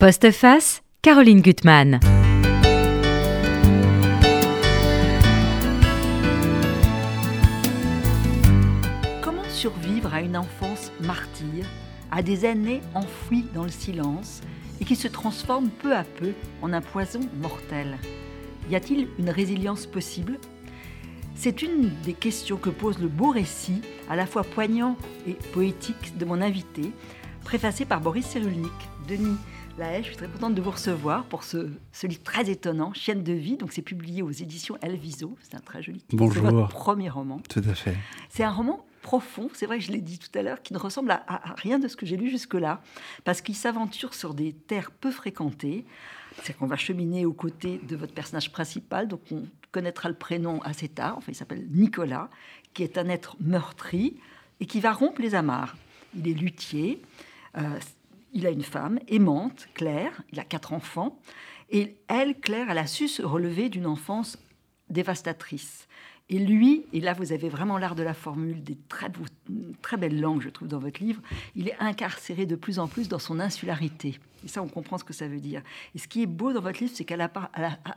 Postface, Caroline Gutmann. Comment survivre à une enfance martyre, à des années enfouies dans le silence et qui se transforment peu à peu en un poison mortel? Y a-t-il une résilience possible? C'est une des questions que pose le beau récit, à la fois poignant et poétique, de mon invité, préfacé par Boris Cyrulnik. Denis Lahaye, je suis très contente de vous recevoir pour ce, livre très étonnant, Chienne de vie. Donc, c'est publié aux éditions Elviso. C'est un très joli titre. Bonjour. C'est votre premier roman. Tout à fait. C'est un roman profond, c'est vrai que je l'ai dit tout à l'heure, qui ne ressemble à, à rien de ce que j'ai lu jusque-là, parce qu'il s'aventure sur des terres peu fréquentées. C'est qu'on va cheminer aux côtés de votre personnage principal, donc on connaîtra le prénom assez tard. Enfin, il s'appelle Nicolas, qui est un être meurtri et qui va rompre les amarres. Il est luthier. Euh, il a une femme aimante, Claire, il a quatre enfants, et elle, Claire, elle a su se relever d'une enfance dévastatrice. Et lui, et là vous avez vraiment l'art de la formule, des très, très belles langues, je trouve, dans votre livre, il est incarcéré de plus en plus dans son insularité. Et ça, on comprend ce que ça veut dire. Et ce qui est beau dans votre livre, c'est qu'à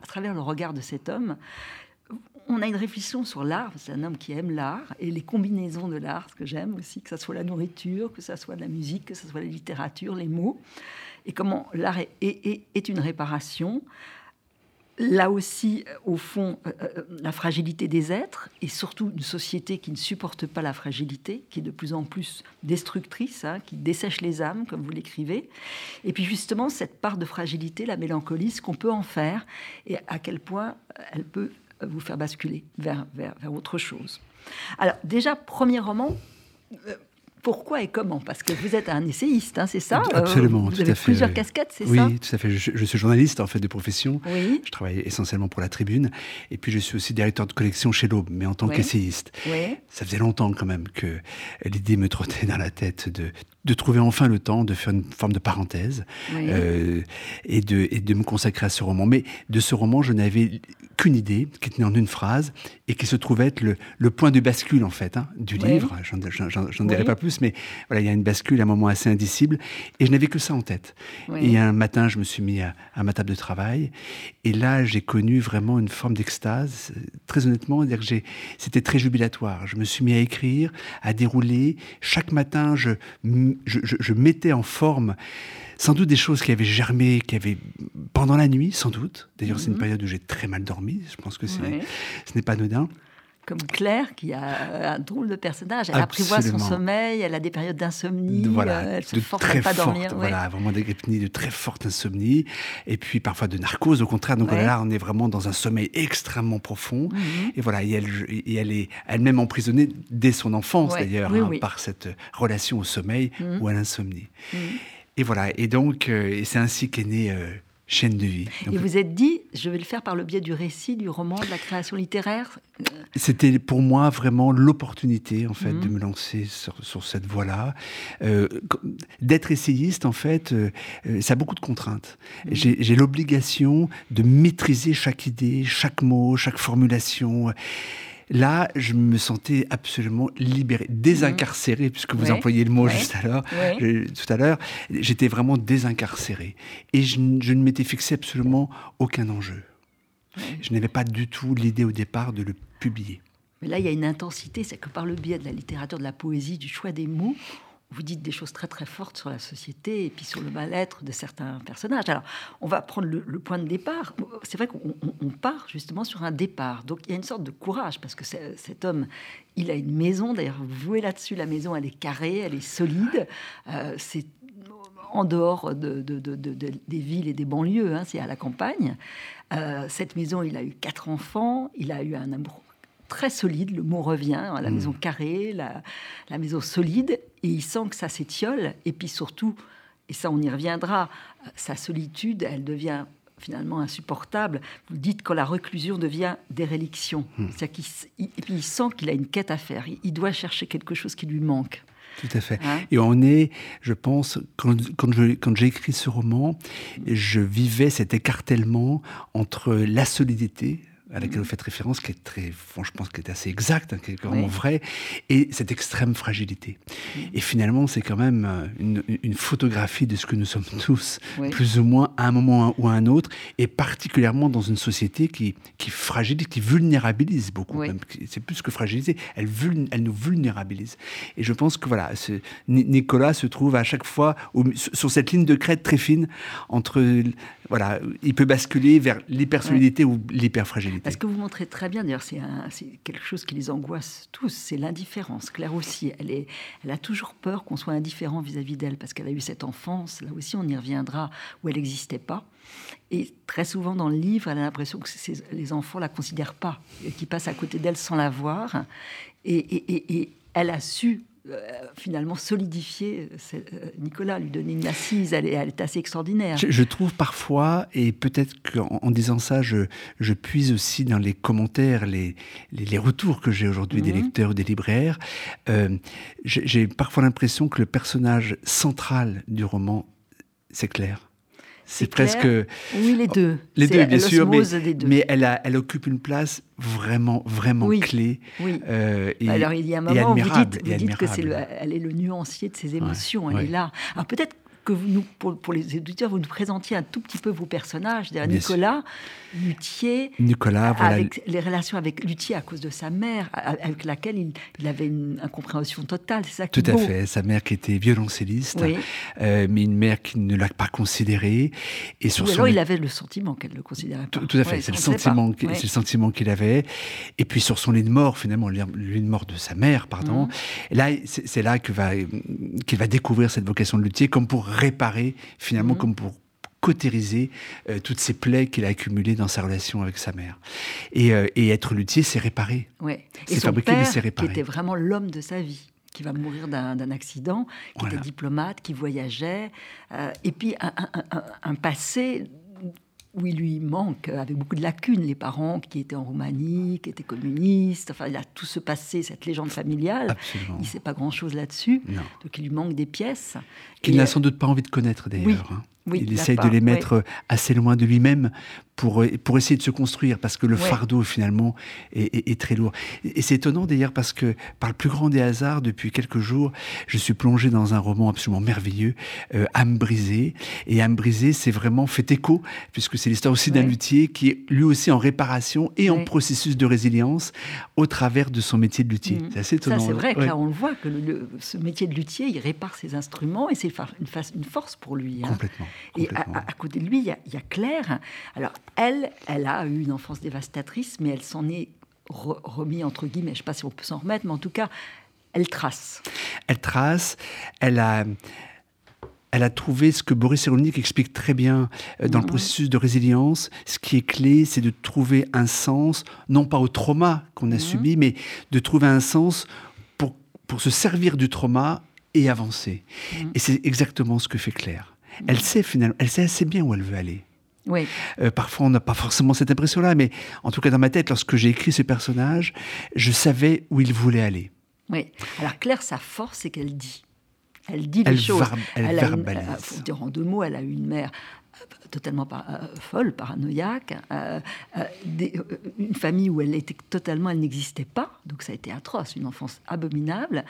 travers le regard de cet homme, on a une réflexion sur l'art. C'est un homme qui aime l'art et les combinaisons de l'art, ce que j'aime aussi, que ce soit la nourriture, que ce soit la musique, que ce soit la littérature, les mots, et comment l'art est, une réparation. Là aussi, au fond, euh, euh, la fragilité des êtres et surtout une société qui ne supporte pas la fragilité, qui est de plus en plus destructrice, hein, qui dessèche les âmes, comme vous l'écrivez. Et puis justement, cette part de fragilité, la mélancolie, ce qu'on peut en faire et à quel point elle peut vous faire basculer vers, vers, vers autre chose. Alors déjà, premier roman, euh, pourquoi et comment? Parce que vous êtes un essayiste, hein, c'est ça? Euh, Absolument. Vous avez plusieurs casquettes, c'est ça? Oui, tout à fait. Je, suis journaliste en fait de profession. Oui. Je travaille essentiellement pour la Tribune, et puis je suis aussi directeur de collection chez l'Aube, mais en tant qu'essayiste. Oui. Ça faisait longtemps quand même que l'idée me trottait dans la tête de de trouver enfin le temps de faire une forme de parenthèse euh, et, de, et de me consacrer à ce roman. Mais de ce roman, je n'avais qu'une idée qui tenait en une phrase et qui se trouvait être le, le point de bascule en fait hein, du livre. J'en dirai pas plus, mais voilà, il y a une bascule, un moment assez indicible, et je n'avais que ça en tête. Et un matin, je me suis mis à, à ma table de travail, et là, j'ai connu vraiment une forme d'extase. Très honnêtement, dire que c'était très jubilatoire. Je me suis mis à écrire, à dérouler. Chaque matin, je je, mettais en forme sans doute des choses qui avaient germé, qui avaient pendant la nuit, sans doute. D'ailleurs, c'est une mhm. période où j'ai très mal dormi. Je pense que ce n'est pas anodin comme Claire, qui a un drôle de personnage. Elle apprivoise son sommeil, elle a des périodes d'insomnie, euh, elle se force à pas dormir. Voilà, vraiment des de très forte insomnie, et puis parfois de narcose, au contraire. Donc là, on est vraiment dans un sommeil extrêmement profond. Mhm. Et voilà, et elle, et elle est elle-même emprisonnée dès son enfance, d'ailleurs, hein, par cette relation au sommeil mhm. ou à l'insomnie. Mhm. Et voilà, et donc, euh, c'est ainsi qu'est née... Euh, chaîne de vie. et vous êtes dit, je vais le faire par le biais du récit, du roman, de la création littéraire C'était pour moi vraiment l'opportunité, en fait, de mhm. me lancer sur, cette voie-là. Euh, d'être essayiste, en fait, euh, euh, ça a beaucoup de contraintes. Mhm. J'ai l'obligation de maîtriser chaque idée, chaque mot, chaque formulation. Là, je me sentais absolument libéré, désincarcéré, mhm. puisque vous employez le mot juste à l'heure, tout à l'heure. J'étais vraiment désincarcéré. Et je, ne m'étais fixé absolument aucun enjeu. Je n'avais pas du tout l'idée au départ de le publier. Mais là, il y a une intensité, c'est que par le biais de la littérature, de la poésie, du choix des mots, vous dites des choses très très fortes sur la société et puis sur le mal-être de certains personnages. Alors, on va prendre le, point de départ. C'est vrai qu'on part justement sur un départ. Donc, il y a une sorte de courage parce que cet homme, il a une maison. D'ailleurs, vous là-dessus, la maison, elle est carrée, elle est solide. Euh, c'est en dehors de, des villes et des banlieues, hein, c'est à la campagne. Euh, cette maison, il a eu quatre enfants, il a eu un amour très solide, le mot revient, hein, la hmm. maison carrée, la, la, maison solide, et il sent que ça s'étiole, et puis surtout, et ça on y reviendra, sa solitude, elle devient finalement insupportable. Vous dites quand la reclusion devient déréliction. Hmm. Et puis il sent qu'il a une quête à faire, il, doit chercher quelque chose qui lui manque. Tout à fait. Hein et on est, je pense, quand, quand j'ai quand écrit ce roman, je vivais cet écartèlement entre la solidité, à laquelle vous faites référence, qui est très, je pense, qui est assez exact, hein, qui est vraiment vrai, et cette extrême fragilité. Et finalement, c'est quand même euh, une, photographie de ce que nous sommes tous, plus ou moins à un moment ou à un autre, et particulièrement dans une société qui, qui fragilise, qui vulnérabilise beaucoup. C'est plus que fragiliser, elle, elle nous vulnérabilise. Et je pense que voilà, Nicolas se trouve à chaque fois sur cette ligne de crête très fine entre voilà, il peut basculer vers l'hypersolidité ou l'hyperfragilité. Ce que vous montrez très bien, d'ailleurs, c'est quelque chose qui les angoisse tous, c'est l'indifférence. Claire aussi, elle, est, elle a toujours peur qu'on soit indifférent vis-à-vis d'elle, parce qu'elle a eu cette enfance, là aussi on y reviendra, où elle n'existait pas. Et très souvent dans le livre, elle a l'impression que les enfants la considèrent pas, qu'ils passent à côté d'elle sans la voir. et elle a su finalement solidifier euh, Nicolas, lui donner une assise, elle est, assez extraordinaire. Je, trouve parfois, et peut-être qu'en disant ça, je, je, puise aussi dans les commentaires, les, les, retours que j'ai aujourd'hui des mhm. lecteurs ou des libraires, euh, j'ai parfois l'impression que le personnage central du roman, c'est Claire. C'est presque. Oui, les deux. Les deux, bien sûr, mais, mais elle, a, elle occupe une place vraiment, vraiment clé. Oui. Euh, et, Alors, il y a un moment où vous dites, vous dites que c'est elle est le nuancier de ses émotions. elle est là. Alors, peut-être que vous nous, pour, les éditeurs, vous nous présentiez un tout petit peu vos personnages. Nicolas, Luthier, Nicolas, avec les relations avec Luthier à cause de sa mère, avec laquelle il, avait une incompréhension totale. C'est ça Tout à fait. Sa mère qui était violoncelliste, euh, mais une mère qui ne l'a pas considéré. Et sur alors il avait le sentiment qu'elle ne le considérait pas. Tout, à fait. c'est le, sentiment, c'est le sentiment qu'il avait. Et puis sur son lit de mort, finalement, le lit de mort de sa mère, pardon. Mhm. là, c'est là qu'il va, qu'il va découvrir cette vocation de Luthier comme pour réparer, finalement, mhm. comme pour cautériser euh, toutes ces plaies qu'il a accumulées dans sa relation avec sa mère. Et, euh, être luthier, c'est réparer. Ouais. C'est fabriquer, mais c'est réparer. Qui était vraiment l'homme de sa vie qui va mourir d'un accident, qui était diplomate, qui voyageait, euh, et puis un, un, passé où il lui manque, avec beaucoup de lacunes, les parents qui étaient en Roumanie, qui étaient communistes. Enfin, il a tout ce passé, cette légende familiale. Il ne sait pas grand-chose là-dessus. Donc, il lui manque des pièces. Qu'il n'a sans doute pas envie de connaître, d'ailleurs. Hein il essaye de les mettre assez loin de lui-même pour, pour essayer de se construire, parce que le fardeau, finalement, est, très lourd. Et c'est étonnant, d'ailleurs, parce que, par le plus grand des hasards, depuis quelques jours, je suis plongé dans un roman absolument merveilleux, euh, Âme brisée. Et Âme brisée, c'est vraiment fait écho, puisque c'est l'histoire aussi d'un luthier qui est lui aussi en réparation et en processus de résilience au travers de son métier de luthier. Mm. C'est assez étonnant. Ça, c'est vrai, que là, on le voit, que ce métier de luthier, il répare ses instruments et c'est une, une, force pour lui. Hein. Complètement. Et à, côté de lui, il y, a, Claire. Alors, elle, elle a eu une enfance dévastatrice, mais elle s'en est remis, entre guillemets, je ne sais pas si on peut s'en remettre, mais en tout cas, elle trace. Elle trace, elle a... Elle a trouvé ce que Boris Cyrulnik explique très bien euh, dans le processus de résilience. Ce qui est clé, c'est de trouver un sens, non pas au trauma qu'on a subi, mais de trouver un sens pour, pour se servir du trauma et avancer. Et c'est exactement ce que fait Claire. Elle sait finalement, elle sait assez bien où elle veut aller. Oui. Euh, parfois, on n'a pas forcément cette impression-là, mais en tout cas dans ma tête, lorsque j'ai écrit ce personnage, je savais où il voulait aller. Oui. Alors Claire, sa force, c'est qu'elle dit. Elle dit les choses. elle, elle verbalise. Il faut dire en deux mots, elle a eu une mère euh, totalement euh, folle, paranoïaque, une famille où elle était totalement, elle n'existait pas, donc ça a été atroce, une enfance abominable.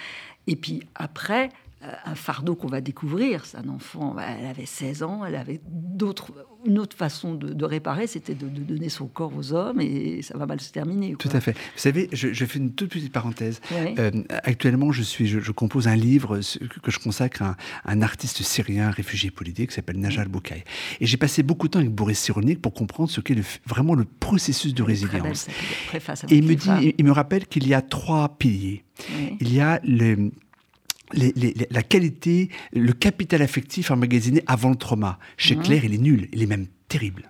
Et puis après, un fardeau qu'on va découvrir. C'est un enfant, bah, elle avait 16 ans, elle avait d'autres, une autre façon de, réparer, c'était de, donner son corps aux hommes et ça va mal se terminer. Tout à fait. Vous savez, je, fais une toute petite parenthèse. Euh, actuellement, je, suis, je, compose un livre que je consacre à un, artiste syrien réfugié politique qui s'appelle Najal Boukaï. Et j'ai passé beaucoup de temps avec Boris Cyrulnik pour comprendre ce qu'est vraiment le processus de résilience. et il me, dit, il me rappelle qu'il y a trois piliers. Il y a le la qualité, le capital affectif emmagasiné avant le trauma. Chez mmh. Claire, il est nul, il est même terrible.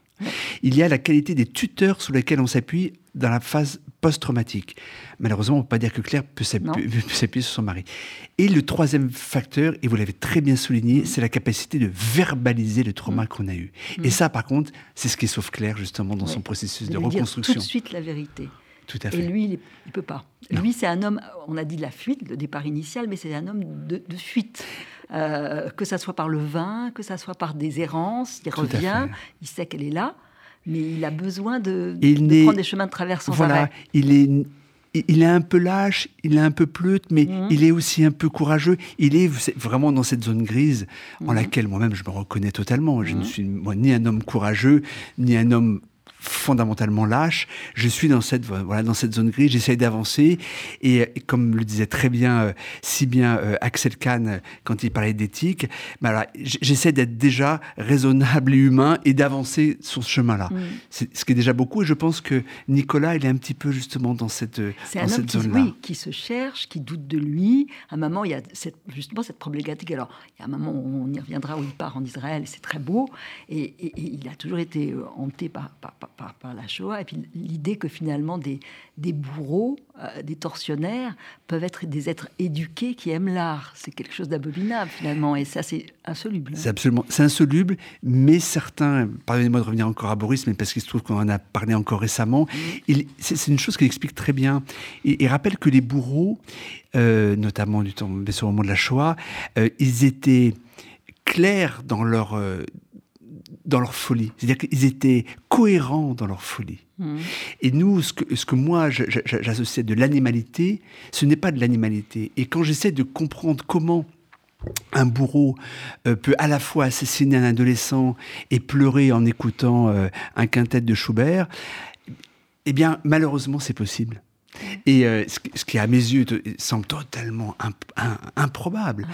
Il y a la qualité des tuteurs sur lesquels on s'appuie dans la phase post-traumatique. Malheureusement, on ne peut pas dire que Claire peut s'appuyer sur son mari. Et le troisième facteur, et vous l'avez très bien souligné, mmh. c'est la capacité de verbaliser le trauma mmh. qu'on a eu. Et ça, par contre, c'est ce qui sauve Claire, justement, dans son processus de, reconstruction. Dire tout de suite la vérité. Et lui, il ne peut pas. Lui, c'est un homme, on a dit de la fuite, le départ initial, mais c'est un homme de, fuite. Euh, que ça soit par le vin, que ça soit par des errances, il revient, il sait qu'elle est là, mais il a besoin de, de prendre des chemins de traverse sans voilà, arrêt. Il est il est un peu lâche, il est un peu pleute, mais mhm. il est aussi un peu courageux. Il est vraiment dans cette zone grise en mhm. laquelle moi-même je me reconnais totalement. Je ne mhm. suis moi, ni un homme courageux, ni un homme fondamentalement lâche. Je suis dans cette voilà dans cette zone grise. J'essaye d'avancer et, comme le disait très bien, euh, si bien euh, Axel Kahn euh, quand il parlait d'éthique, bah, j'essaie d'être déjà raisonnable et humain et d'avancer sur ce chemin-là. Mm. C'est ce qui est déjà beaucoup. Et je pense que Nicolas, il est un petit peu justement dans cette dans cette zone-là. Oui, qui se cherche, qui doute de lui. À un moment, il y a cette, justement cette problématique. Alors, il y a un moment où on y reviendra où il part en Israël, c'est très beau, et, il a toujours été hanté par, par par, la Shoah, et puis l'idée que finalement des, des bourreaux, euh, des tortionnaires, peuvent être des êtres éduqués qui aiment l'art. C'est quelque chose d'abominable finalement, et ça c'est insoluble. C'est absolument, insoluble, mais certains, pardonnez-moi de revenir encore à Boris, mais parce qu'il se trouve qu'on en a parlé encore récemment, c'est, une chose qu'il explique très bien. Il, rappelle que les bourreaux, euh, notamment du temps, au moment de la Shoah, euh, ils étaient clairs dans leur dans leur folie. C'est-à-dire qu'ils étaient cohérents dans leur folie. Mmh. Et nous, ce que, ce que moi j'associe de l'animalité, ce n'est pas de l'animalité. Et quand j'essaie de comprendre comment un bourreau euh, peut à la fois assassiner un adolescent et pleurer en écoutant euh, un quintet de Schubert, eh bien, malheureusement, c'est possible. Et euh, ce, qui, à mes yeux, semble totalement improbable,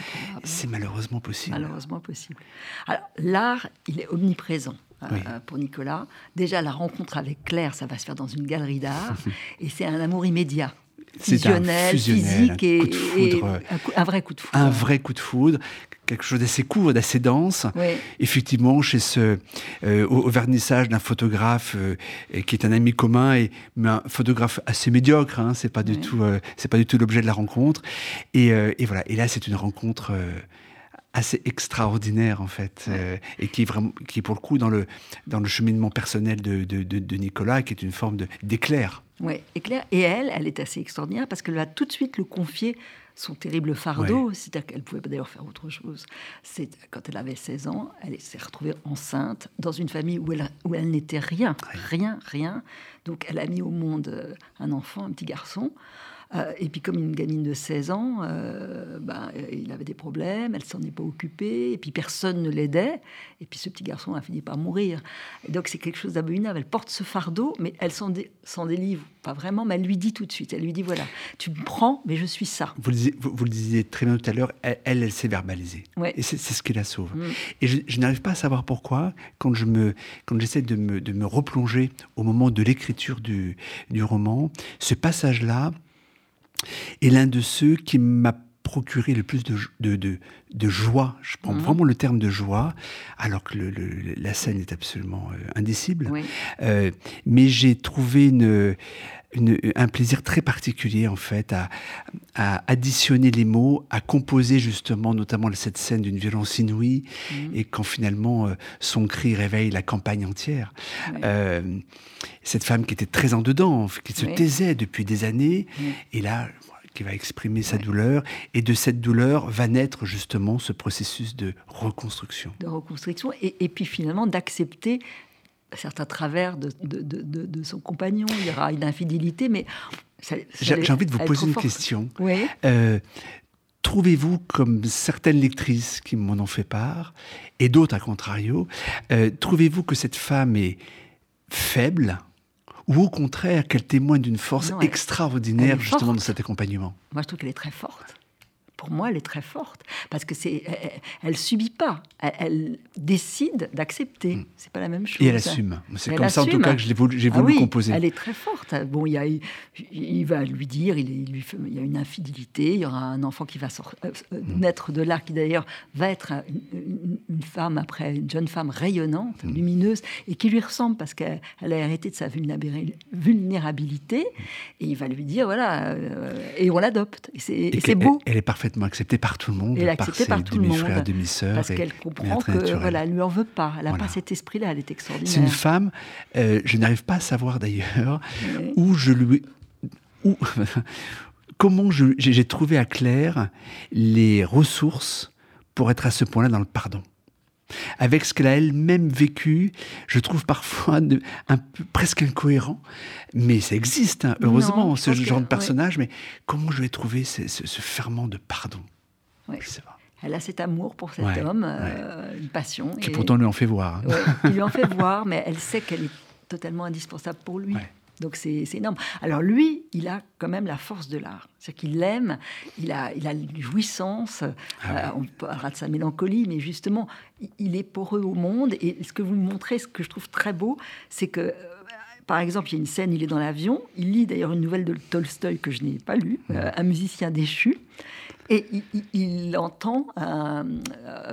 c'est malheureusement possible. Malheureusement possible. Alors, l'art, il est omniprésent. Euh, euh, pour Nicolas. Déjà, la rencontre avec Claire, ça va se faire dans une galerie d'art, et c'est un amour immédiat fusionnel, physique et, un, vrai coup de foudre. Un vrai coup de foudre, quelque chose d'assez court, d'assez dense. Effectivement, chez ce, euh, au, vernissage d'un photographe euh, qui est un ami commun, et, mais un photographe assez médiocre, hein, c'est pas, du tout, euh, c'est pas du tout l'objet de la rencontre. Et, et, voilà, et là, c'est une rencontre assez extraordinaire en fait et qui est vraiment qui est pour le coup dans le dans le cheminement personnel de, de, de Nicolas qui est une forme d'éclair oui, éclair. Et elle, elle est assez extraordinaire parce qu'elle va tout de suite le confier son terrible fardeau. C'est-à-dire qu'elle pouvait d'ailleurs faire autre chose. C'est quand elle avait 16 ans, elle s'est retrouvée enceinte dans une famille où elle, où elle n'était rien, rien, rien. Donc elle a mis au monde euh, un enfant, un petit garçon. Euh, et puis comme une gamine de 16 ans, euh, ben, il avait des problèmes, elle s'en est pas occupée, et puis personne ne l'aidait, et puis ce petit garçon a fini par mourir. Et donc c'est quelque chose d'abominable. Elle porte ce fardeau, mais elle s'en, délivre pas vraiment, mais elle lui dit tout de suite, elle lui dit voilà, tu me prends, mais je suis ça. Vous le, vous, le disiez très bien tout à l'heure, elle, elle, s'est verbalisée. Et c'est, ce qui la sauve. Mm. Et je, n'arrive pas à savoir pourquoi, quand, je me, quand j'essaie de me, de me replonger au moment de l'écriture du, du roman, ce passage-là, et l'un de ceux qui m'a procuré le plus de, de, de, joie, je prends mhm. vraiment le terme de joie, alors que la scène est absolument euh, indicible, euh, mais j'ai trouvé une, un plaisir très particulier en fait à, à, additionner les mots, à composer justement notamment cette scène d'une violence inouïe mhm. et quand finalement euh, son cri réveille la campagne entière. cette femme qui était très en dedans, qui se taisait depuis des années, et là qui va exprimer sa douleur, et de cette douleur va naître justement ce processus de reconstruction. De reconstruction, et, puis finalement d'accepter certains travers de, de, son compagnon. Il y aura une infidélité, mais... J'ai envie de vous poser une question. Euh, trouvez-vous, comme certaines lectrices qui m'en ont fait part, et d'autres à contrario, euh, trouvez-vous que cette femme est faible ou au contraire qu'elle témoigne d'une force extraordinaire justement dans cet accompagnement? Moi, je trouve qu'elle est très forte pour moi, elle est très forte parce que c'est, elle, subit pas, elle, décide d'accepter. Hmm. C'est pas la même chose. Et elle assume. C'est comme ça en tout cas que j'ai voulu, ah voulu composer. Elle est très forte. Bon, il, y a, il va lui dire, il, lui il y a une infidélité, il y aura un enfant qui va euh, euh, hmm. naître de là, qui d'ailleurs va être une, femme après, une jeune femme rayonnante, hmm. lumineuse, et qui lui ressemble parce qu'elle a hérité de sa vulnérabilité. Et il va lui dire, voilà, euh, et on l'adopte. Et c'est beau. Elle, elle est parfaite acceptée par tout le monde, elle par ses par tout demi-frères, demi-sœurs. Parce qu'elle comprend que voilà, elle lui en veut pas. Elle n'a pas cet esprit-là. Elle est extraordinaire. C'est une femme. Euh, je n'arrive pas à savoir d'ailleurs où je lui, où, comment j'ai trouvé à Claire les ressources pour être à ce point-là dans le pardon. Avec ce qu'elle a elle-même vécu, je trouve parfois un peu, presque incohérent, mais ça existe, hein, heureusement, ce genre de personnage, mais comment je vais trouver ce, ferment de pardon? Elle a cet amour pour cet homme, euh, une passion. Qui pourtant lui en fait voir. Hein. il lui en fait voir, mais elle sait qu'elle est totalement indispensable pour lui. Donc c'est énorme. Alors lui, il a quand même la force de l'art. C'est-à-dire qu'il l'aime, il a, il a une jouissance, ah euh, on parlera de sa mélancolie, mais justement, il est poreux au monde. Et ce que vous montrez, ce que je trouve très beau, c'est que... Euh, par exemple, il y a une scène, il est dans l'avion, il lit d'ailleurs une nouvelle de Tolstoï que je n'ai pas lue, euh, Un musicien déchu. Et il, entend, euh,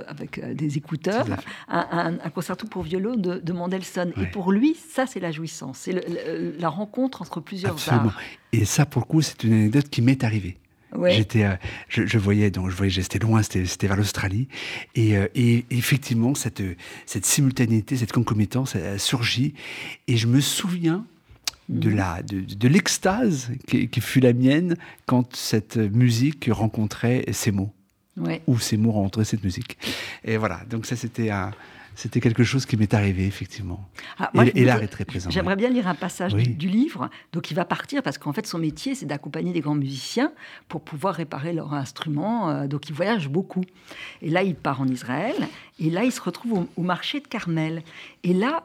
avec euh, des écouteurs, un, concerto pour violon de, Mendelssohn. Et pour lui, ça, c'est la jouissance. C'est la rencontre entre plusieurs Absolument. arts. Et ça, pour le coup, c'est une anecdote qui m'est arrivée. J'étais, euh, je, voyais donc je voyais, j'étais loin, c'était vers l'Australie, et, et, effectivement cette cette simultanéité, cette concomitance a surgit, et je me souviens de la de, l'extase qui, fut la mienne quand cette musique rencontrait ces mots ou ces mots rencontraient cette musique et voilà donc ça c'était un c'était quelque chose qui m'est arrivé, effectivement. Ah, et, l'art est très présent. J'aimerais bien lire un passage du, livre. Donc, il va partir parce qu'en fait, son métier, c'est d'accompagner des grands musiciens pour pouvoir réparer leurs instruments. Euh, donc, il voyage beaucoup. Et là, il part en Israël. Et là, il se retrouve au, au marché de Carmel. Et là,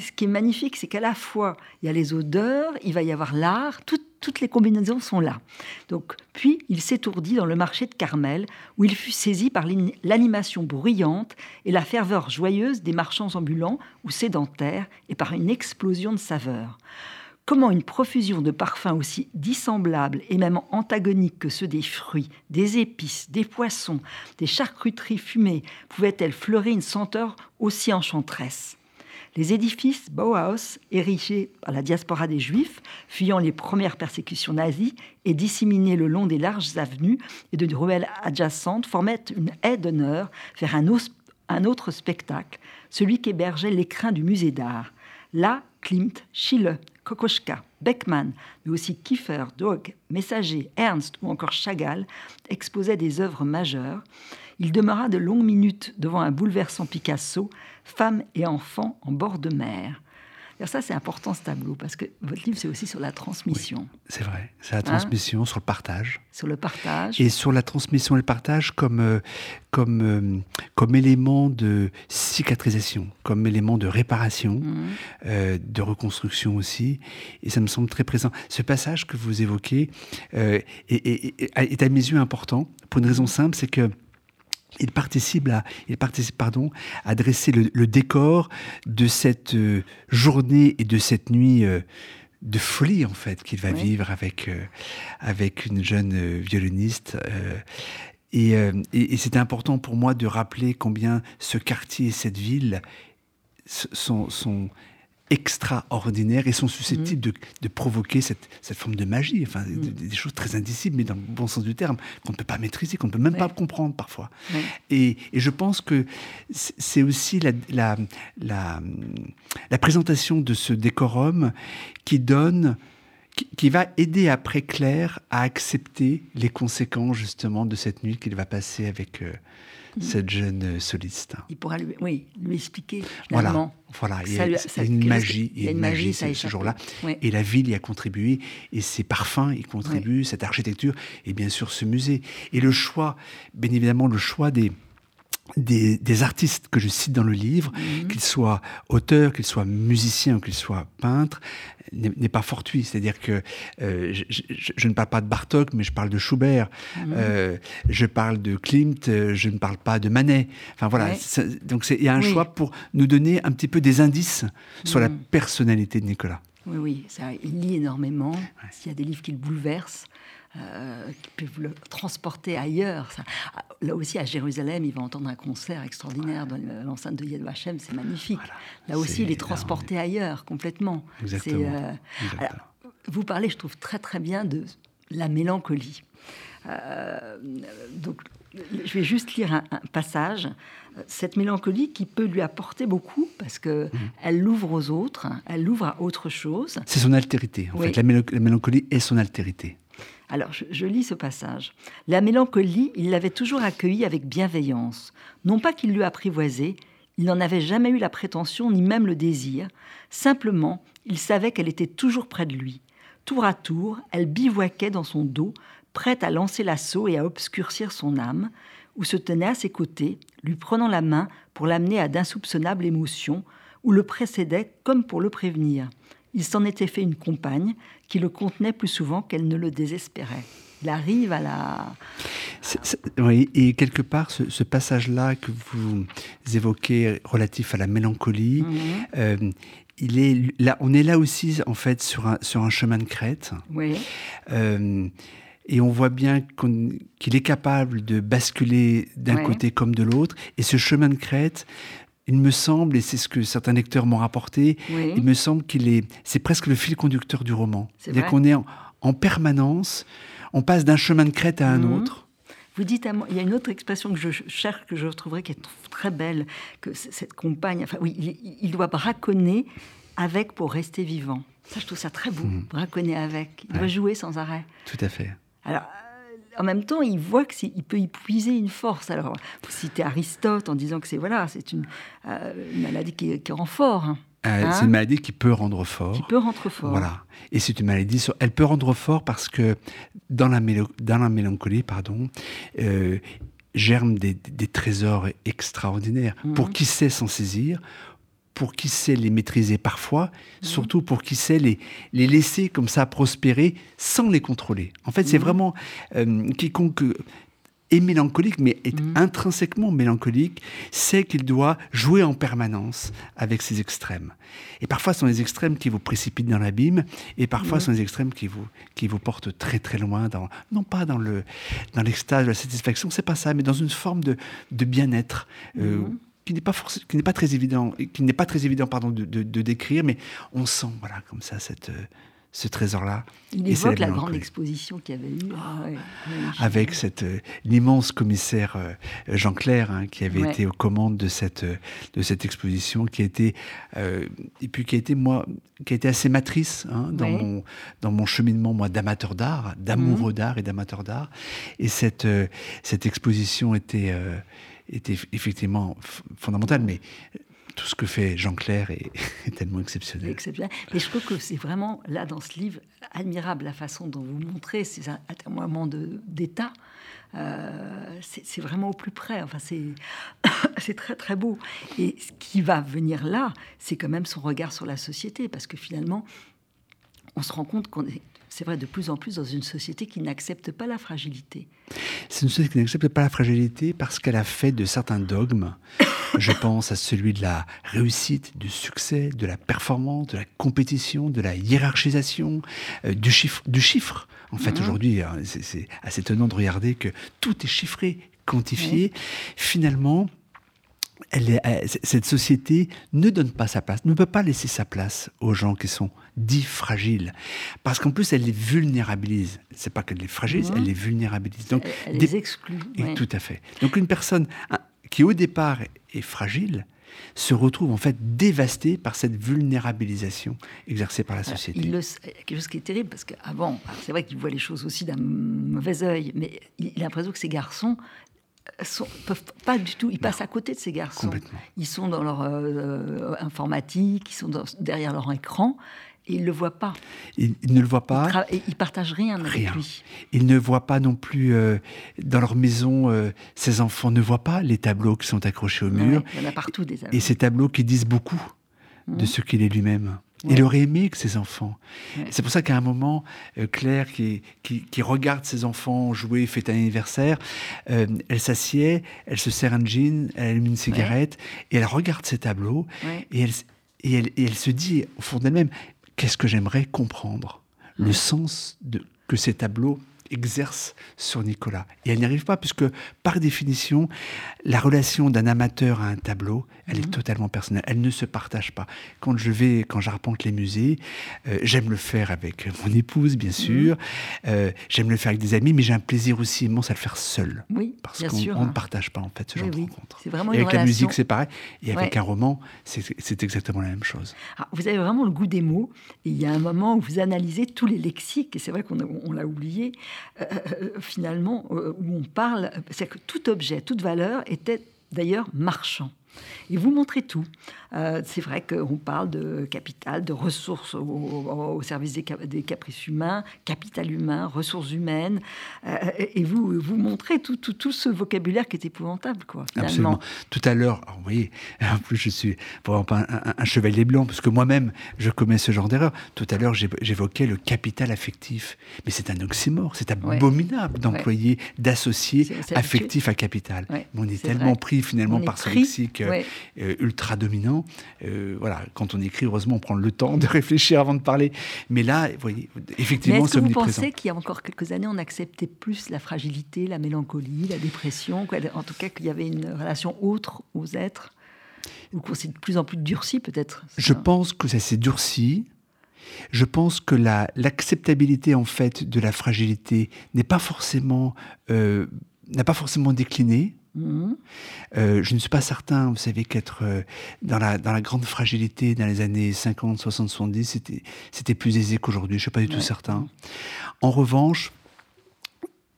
ce qui est magnifique, c'est qu'à la fois, il y a les odeurs, il va y avoir l'art, toutes les combinaisons sont là. Donc, puis, il s'étourdit dans le marché de Carmel, où il fut saisi par l'animation bruyante et la ferveur joyeuse des marchands ambulants ou sédentaires, et par une explosion de saveurs. Comment une profusion de parfums aussi dissemblables et même antagoniques que ceux des fruits, des épices, des poissons, des charcuteries fumées pouvait-elle fleurir une senteur aussi enchanteresse? Les édifices Bauhaus, érigés par la diaspora des Juifs, fuyant les premières persécutions nazies et disséminés le long des larges avenues et de ruelles adjacentes, formaient une haie d'honneur vers un, un autre spectacle, celui qu'hébergeait l'écrin du musée d'art. Là, Klimt, Schiele, Kokoschka, Beckmann, mais aussi Kiefer, Dog, Messager, Ernst ou encore Chagall exposaient des œuvres majeures. Il demeura de longues minutes devant un bouleversant Picasso, Femmes et enfants en bord de mer. Alors ça, c'est important ce tableau, parce que votre livre, c'est aussi sur la transmission. c'est vrai, c'est la hein transmission, sur le partage. Sur le partage. Et sur la transmission et le partage comme, euh, comme, euh, comme élément de cicatrisation, comme élément de réparation, mmh. euh, de reconstruction aussi. Et ça me semble très présent. Ce passage que vous évoquez est, est, à mes yeux important, pour une raison simple, c'est que il participe à, il participe, pardon, à dresser le, décor de cette euh, journée et de cette nuit euh, de folie en fait qu'il va vivre avec euh, avec une jeune violoniste. et, et c'était important pour moi de rappeler combien ce quartier et cette ville sont, sont extraordinaires et sont susceptibles mhm. de, provoquer cette, forme de magie, enfin, mhm. des, choses très indicibles, mais dans le bon sens du terme, qu'on ne peut pas maîtriser, qu'on ne peut même pas comprendre parfois. Et, je pense que c'est aussi la, la, la, la, présentation de ce décorum qui donne qui, va aider après Claire à accepter les conséquences justement de cette nuit qu'il va passer avec euh. Cette jeune soliste. Il pourra lui, oui, lui expliquer. Voilà, voilà. Il y a, une magie, il y a une magie, ce jour-là, et la ville y a contribué, et ses parfums y contribuent, cette architecture, et bien sûr ce musée, et le choix, bien évidemment le choix des des, artistes que je cite dans le livre, mhm. qu'ils soient auteurs, qu'ils soient musiciens ou qu'ils soient peintres, n'est pas fortuit. C'est-à-dire que euh, je, ne parle pas de Bartok, mais je parle de Schubert. Mhm. Euh, je parle de Klimt, euh, je ne parle pas de Manet. Enfin voilà. Donc il y a un choix pour nous donner un petit peu des indices sur la mhm. personnalité de Nicolas. Oui, oui, ça, il lit énormément. S'il y a des livres qui le bouleversent, euh, qui peuvent le transporter ailleurs. Là aussi, à Jérusalem, il va entendre un concert extraordinaire dans l'enceinte de Yad Vashem, c'est magnifique. Là aussi, il est transporté ailleurs, complètement. Euh, vous parlez, je trouve, très très bien de la mélancolie. Euh, donc, je vais juste lire un, passage. Cette mélancolie qui peut lui apporter beaucoup parce que mhm. elle l'ouvre aux autres, elle l'ouvre à autre chose. C'est son altérité. En fait, la, mélancolie est son altérité. Alors, je, lis ce passage. La mélancolie, il l'avait toujours accueillie avec bienveillance. Non pas qu'il l'eût apprivoisée, Il n'en avait jamais eu la prétention ni même le désir. Simplement, il savait qu'elle était toujours près de lui. Tour à tour, elle bivouaquait dans son dos, prête à lancer l'assaut et à obscurcir son âme, ou se tenait à ses côtés, lui prenant la main pour l'amener à d'insoupçonnables émotions, ou le précédait comme pour le prévenir. Il s'en était fait une compagne qui le contenait plus souvent qu'elle ne le désespérait. Il arrive à la... oui, et quelque part, ce, passage-là que vous évoquez relatif à la mélancolie, mhm. euh, il est là, on est là aussi en fait sur un, sur un chemin de crête. Oui. Euh, et on voit bien qu'il est capable de basculer d'un côté comme de l'autre. Et ce chemin de crête, il me semble, et c'est ce que certains lecteurs m'ont rapporté, il me semble qu'il est, c'est presque le fil conducteur du roman. C'est-à-dire qu'on est en, permanence, on passe d'un chemin de crête à un mhm. autre. Vous dites, il y a une autre expression que je cherche, que je trouverais qui est très belle, que cette compagne, enfin oui, il, doit braconner avec pour rester vivant. Ça, je trouve ça très beau, mhm. braconner avec. Il doit jouer sans arrêt. Tout à fait. Alors, euh, en même temps, il voit qu'il peut y puiser une force. Alors, vous citez Aristote en disant que c'est voilà, c'est une, euh, maladie qui, rend fort. Hein. Euh, c'est hein une maladie qui peut rendre fort. Qui peut rendre fort. Voilà. Et c'est une maladie, elle peut rendre fort parce que dans la, dans la mélancolie, pardon, germent des, trésors extraordinaires. Mhm. Pour qui sait s'en saisir, pour qui sait les maîtriser parfois, mhm. surtout pour qui sait les, les laisser comme ça prospérer sans les contrôler. En fait, c'est mhm. vraiment euh, quiconque est mélancolique, mais est mhm. intrinsèquement mélancolique, sait qu'il doit jouer en permanence avec ses extrêmes. Et parfois, ce sont les extrêmes qui vous précipitent dans l'abîme, et parfois, ce sont les extrêmes qui vous, qui vous portent très très loin, dans, non pas dans, le, dans l'extase la satisfaction, c'est pas ça, mais dans une forme de, de bien-être. Euh, qui n'est pas qui n'est pas très évident, qui n'est pas très évident pardon de, de, décrire, mais on sent voilà comme ça cette euh, ce trésor-là. Il évoque la, grande exposition qu'il y avait eu. Ah, Avec cette euh, l'immense commissaire euh, Jean Clair hein, qui avait été aux commandes de cette de cette exposition, qui a été et puis qui a été moi qui a été assez matrice hein, dans mon dans mon cheminement moi d'amateur d'art, d'amoureux mhm. d'art et d'amateur d'art. Et cette cette exposition était était effectivement fondamental, mais tout ce que fait Jean Clair est, tellement exceptionnel. Exceptionnel. Et je trouve que c'est vraiment, là, dans ce livre, admirable la façon dont vous montrez ces atermoiements d'État. Euh, c'est vraiment au plus près. Enfin, c'est très, très beau. Et ce qui va venir là, c'est quand même son regard sur la société, parce que finalement, on se rend compte qu'on est c'est vrai, de plus en plus dans une société qui n'accepte pas la fragilité. C'est une société qui n'accepte pas la fragilité parce qu'elle a fait de certains dogmes. Je pense à celui de la réussite, du succès, de la performance, de la compétition, de la hiérarchisation, euh, du, chiffre, du chiffre. En fait, mhm. aujourd'hui, hein, c'est assez étonnant de regarder que tout est chiffré, quantifié. Finalement, elle cette société ne donne pas sa place, ne peut pas laisser sa place aux gens qui sont dits fragiles. Parce qu'en plus, elle les vulnérabilise. C'est pas qu'elle les fragilise, elle les vulnérabilise. Donc, elle, les exclut. Tout à fait. Donc une personne qui au départ est fragile, se retrouve en fait dévastée par cette vulnérabilisation exercée par la société. Il le, quelque chose qui est terrible, parce qu'avant, c'est vrai qu'il voit les choses aussi d'un mauvais œil, mais il a l'impression que ces garçons sont, peuvent pas du tout. Ils passent à côté de ces garçons. Ils sont dans leur euh, informatique, ils sont derrière leur écran. Ils ne le voient pas. Ils, ne le voient pas. Ils, ne partagent rien avec rien. lui. Ils ne voient pas non plus euh, dans leur maison, euh, ces enfants ne voient pas les tableaux qui sont accrochés au mur. il y en a partout des tableaux. Et ces tableaux qui disent beaucoup de mmh. ce qu'il est lui-même. Il aurait aimé que ses enfants. C'est pour ça qu'à un moment, euh, Claire, qui, qui, regarde ses enfants jouer, fêter un anniversaire, euh, elle s'assied, elle se sert un jean, elle allume une cigarette, et elle regarde ses tableaux, et, elle, et, elle, et, elle, se dit au fond d'elle-même, qu'est-ce que j'aimerais comprendre? Le sens de, que ces tableaux exerce sur Nicolas. Et elle n'y arrive pas, puisque par définition, la relation d'un amateur à un tableau, elle est mhm. totalement personnelle. Elle ne se partage pas. Quand je vais, quand j'arpente les musées, euh, j'aime le faire avec mon épouse, bien mhm. sûr. Euh, j'aime le faire avec des amis, mais j'ai un plaisir aussi immense à le faire seul. Oui, parce qu'on ne partage pas en fait ce genre de rencontre. C'est vraiment et avec la musique, c'est pareil. Et avec un roman, c'est exactement la même chose. Ah, vous avez vraiment le goût des mots. Et il y a un moment où vous analysez tous les lexiques, et c'est vrai qu'on l'a oublié. Euh, finalement, euh, où on parle, c'est que tout objet, toute valeur était d'ailleurs marchand. Et vous montrez tout. Euh, c'est vrai qu'on parle de capital, de ressources au, service des, caprices humains, capital humain, ressources humaines. Euh, et vous, vous montrez tout, tout, tout, ce vocabulaire qui est épouvantable, quoi. Absolument. Tout à l'heure, vous voyez, en plus je suis vraiment pas un, chevalier blanc, parce que moi-même, je commets ce genre d'erreur. Tout à l'heure, j'évoquais le capital affectif. Mais c'est un oxymore, c'est abominable d'employer, d'associer affectif à capital. on est, tellement pris finalement par ce lexique euh, ultra dominant euh, voilà, quand on écrit, heureusement, on prend le temps de réfléchir avant de parler. Mais là, vous voyez, effectivement, omniprésent. Est-ce que vous pensez qu'il y a encore quelques années, on acceptait plus la fragilité, la mélancolie, la dépression En tout cas, qu'il y avait une relation autre aux êtres Ou qu'on s'est de plus en plus durci, peut-être Je pense que ça s'est durci. Je pense que l'acceptabilité en fait de la fragilité n'est pas forcément euh, n'a pas forcément décliné. Mhm. Euh, je ne suis pas certain, vous savez, qu'être euh, dans, la, dans la grande fragilité dans les années 50, 60, 70, c'était plus aisé qu'aujourd'hui. Je ne suis pas du tout certain. En revanche,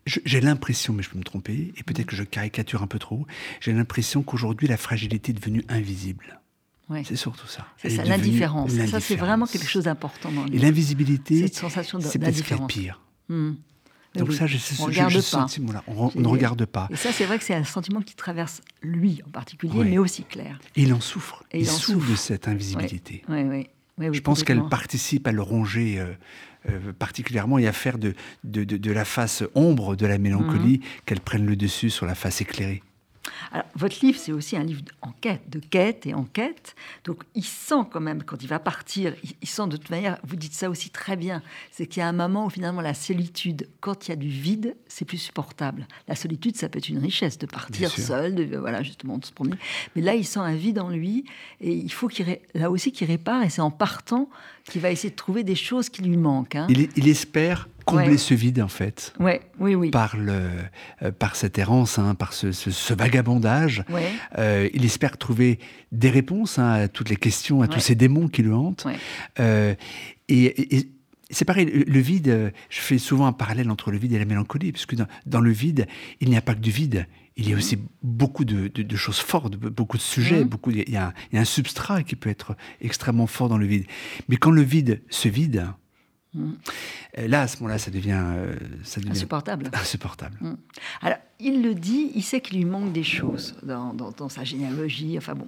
j'ai l'impression, mais je peux me tromper, et peut-être que je caricature un peu trop, j'ai l'impression qu'aujourd'hui, la fragilité est devenue invisible. C'est surtout ça. C'est ça, l'indifférence. Ça, c'est vraiment quelque chose d'important dans Et l'invisibilité, c'est peut-être pire. Hmm. Donc ça, j'ai ce, sentiment-là. On, ne regarde pas. Et ça, c'est vrai que c'est un sentiment qui traverse lui en particulier, mais aussi Claire. Et il en souffre. il, souffre de cette invisibilité. Je pense qu'elle participe à le ronger euh, euh, particulièrement et à faire de, de, de, la face ombre de la mélancolie mhm. qu'elle prenne le dessus sur la face éclairée. Alors, votre livre, c'est aussi un livre d'enquête, de quête et enquête. Donc, il sent quand même, quand il va partir, il, sent de toute manière, vous dites ça aussi très bien, c'est qu'il y a un moment où finalement la solitude, quand il y a du vide, c'est plus supportable. La solitude, ça peut être une richesse de partir seul, de, voilà, justement, de se promener. Mais là, il sent un vide en lui et il faut qu'il, là aussi qu'il répare et c'est en partant qu'il va essayer de trouver des choses qui lui manquent. Hein. il espère combler ce vide en fait. Ouais, oui, oui. Par le, euh, par cette errance, hein, par ce, ce, vagabondage. Euh, il espère trouver des réponses hein, à toutes les questions, à tous ces démons qui le hantent. Euh, et, c'est pareil, le vide, je fais souvent un parallèle entre le vide et la mélancolie, puisque dans, dans le vide, il n'y a pas que du vide, il y a mhm. aussi beaucoup de, de, choses fortes, beaucoup de sujets, mhm. beaucoup, il y, a, il y, a, un substrat qui peut être extrêmement fort dans le vide. Mais quand le vide se vide, euh, là, à ce moment-là, ça devient, euh, ça devient insupportable. insupportable. Mm. Alors, il le dit, il sait qu'il lui manque des choses dans, dans, sa généalogie. Enfin bon,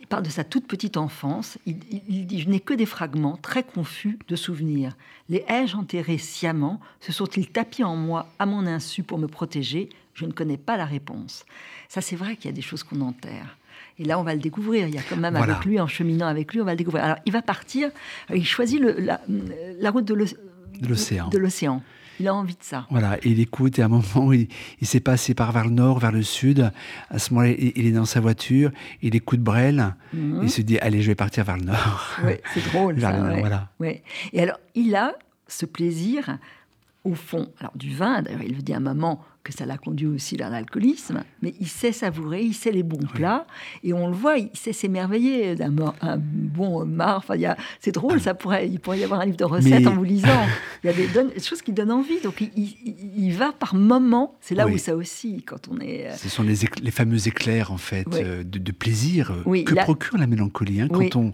il parle de sa toute petite enfance. Il, il dit Je n'ai que des fragments très confus de souvenirs. Les ai-je enterrés sciemment? Se sont-ils tapis en moi à mon insu pour me protéger? Je ne connais pas la réponse. Ça, c'est vrai qu'il y a des choses qu'on enterre. Et là, on va le découvrir. Il y a quand même avec lui, en cheminant avec lui, on va le découvrir. Alors, il va partir. Il choisit le, la, la, route de l'océan. De l'océan. Il a envie de ça. Voilà, et il écoute, et à un moment, il, il s'est passé par vers le nord, vers le sud. À ce moment-là, il, est dans sa voiture, il écoute Brel, mhm. il se dit, allez, je vais partir vers le nord. Oui, c'est drôle. vers le nord, voilà. Ouais. Et alors, il a ce plaisir, au fond, alors du vin, d'ailleurs, il le dit à maman, que ça l'a conduit aussi vers l'alcoolisme, mais il sait savourer, il sait les bons plats, et on le voit, il sait s'émerveiller d'un un bon mar. Enfin, c'est drôle, ça pourrait, il pourrait y avoir un livre de recettes en vous lisant. Il y a des, choses qui donnent envie, donc il, va par moments. C'est là où ça aussi, quand on est. Euh, Ce sont les, les fameux éclairs en fait euh, de, plaisir euh, que procure la mélancolie. Hein, quand on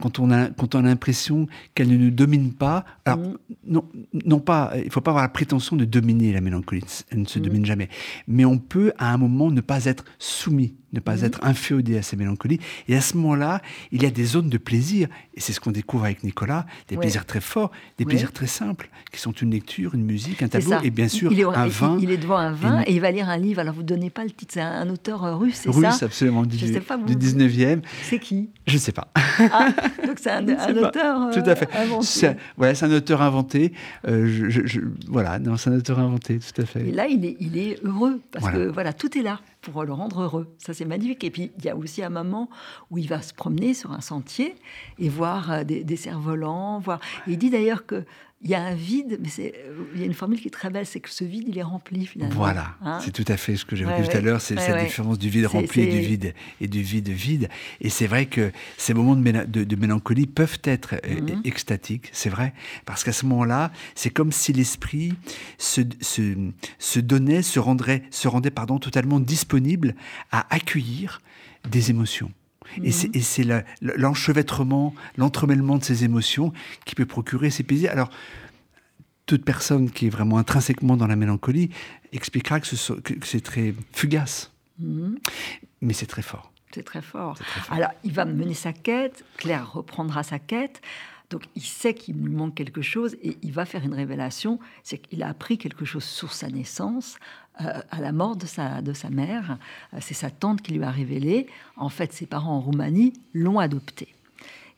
quand on a quand on a l'impression qu'elle ne nous domine pas. Alors mm. non non pas, il faut pas avoir la prétention de dominer la mélancolie. Elle ne se jamais. Mais on peut, à un moment, ne pas être soumis ne pas mhm. être inféodé à ces mélancolies. Et à ce moment-là, il y a des zones de plaisir. Et c'est ce qu'on découvre avec Nicolas, des plaisirs très forts, des plaisirs très simples, qui sont une lecture, une musique, un tableau, et bien sûr un vin. Il est devant un vin et il va lire un livre. Alors vous ne donnez pas le titre, c'est un, auteur euh, russe, c'est ça Russe, absolument, du, du 19e. C'est qui Je ne sais pas. Ah, donc c'est un, auteur Tout à fait. Euh, inventé. Voilà, c'est un auteur inventé. Euh, je, voilà, c'est un auteur inventé, tout à fait. Et là, il est, il est heureux, parce que voilà, tout est là pour le rendre heureux. Ça, c'est magnifique. Et puis, il y a aussi un moment où il va se promener sur un sentier et voir euh, des, cerfs-volants. Voir... il dit d'ailleurs que il y a un vide, mais c'est, il y a une formule qui est très belle, c'est que ce vide, il est rempli finalement. Voilà, hein c'est tout à fait ce que j'ai vu tout à l'heure, c'est cette différence du vide rempli et du vide et du vide vide. Et c'est vrai que ces moments de, mélancolie peuvent être euh, mhm. extatiques, c'est vrai, parce qu'à ce moment-là, c'est comme si l'esprit se, se, se, donnait, se rendrait, se rendait pardon, totalement disponible à accueillir des émotions. Et c'est mhm. l'enchevêtrement, l'entremêlement de ces émotions qui peut procurer ces plaisirs. Alors, toute personne qui est vraiment intrinsèquement dans la mélancolie expliquera que c'est très fugace. Mhm. Mais c'est très fort. C'est très fort. Alors, il va mener sa quête, Claire reprendra sa quête. Donc, il sait qu'il lui manque quelque chose et il va faire une révélation. C'est qu'il a appris quelque chose sur sa naissance, à la mort de sa, de sa mère. Euh, c'est sa tante qui lui a révélé. En fait, ses parents en Roumanie l'ont adopté.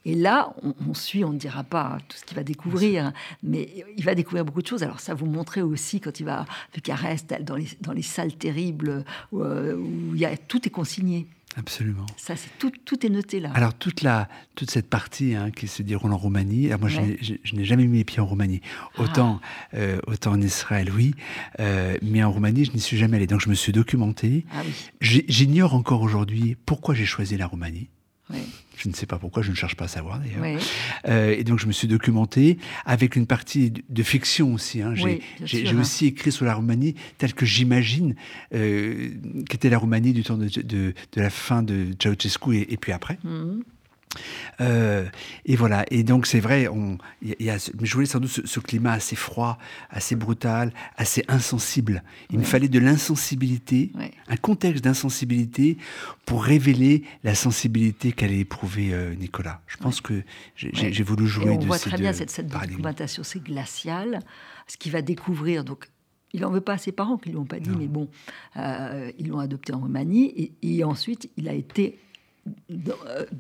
Et là, on, suit, on ne dira pas tout ce qu'il va découvrir, mais il va découvrir beaucoup de choses. Alors, ça vous montrait aussi quand il va, vu qu'il reste dans les, dans les salles terribles où, euh, où il y a, tout est consigné. Absolument. Ça, c'est tout, tout est noté là. Alors toute la toute cette partie hein, qui se déroule en Roumanie. moi, je n'ai jamais mis les pieds en Roumanie. Autant ah. euh, autant en Israël, oui, euh, mais en Roumanie, je n'y suis jamais allé. Donc je me suis documenté. Ah J'ignore encore aujourd'hui pourquoi j'ai choisi la Roumanie. Oui. Je ne sais pas pourquoi, je ne cherche pas à savoir d'ailleurs. Euh, et donc je me suis documenté avec une partie de fiction aussi. Hein. J'ai hein. aussi écrit sur la Roumanie telle que j'imagine euh, qu'était la Roumanie du temps de, de, la fin de Ceausescu et, et puis après. Mhm. Euh, et voilà. Et donc, c'est vrai, on, y a, mais je voulais sans doute ce, climat assez froid, assez brutal, assez insensible. Il me fallait de l'insensibilité, un contexte d'insensibilité pour révéler la sensibilité qu'allait éprouver euh, Nicolas. Je pense que j'ai voulu jouer et on voit très bien cette, cette documentation, c'est glacial. Ce qu'il va découvrir, donc il n'en veut pas à ses parents qui ne lui ont pas dit, mais bon, euh, ils l'ont adopté en Roumanie. Et, et, ensuite, il a été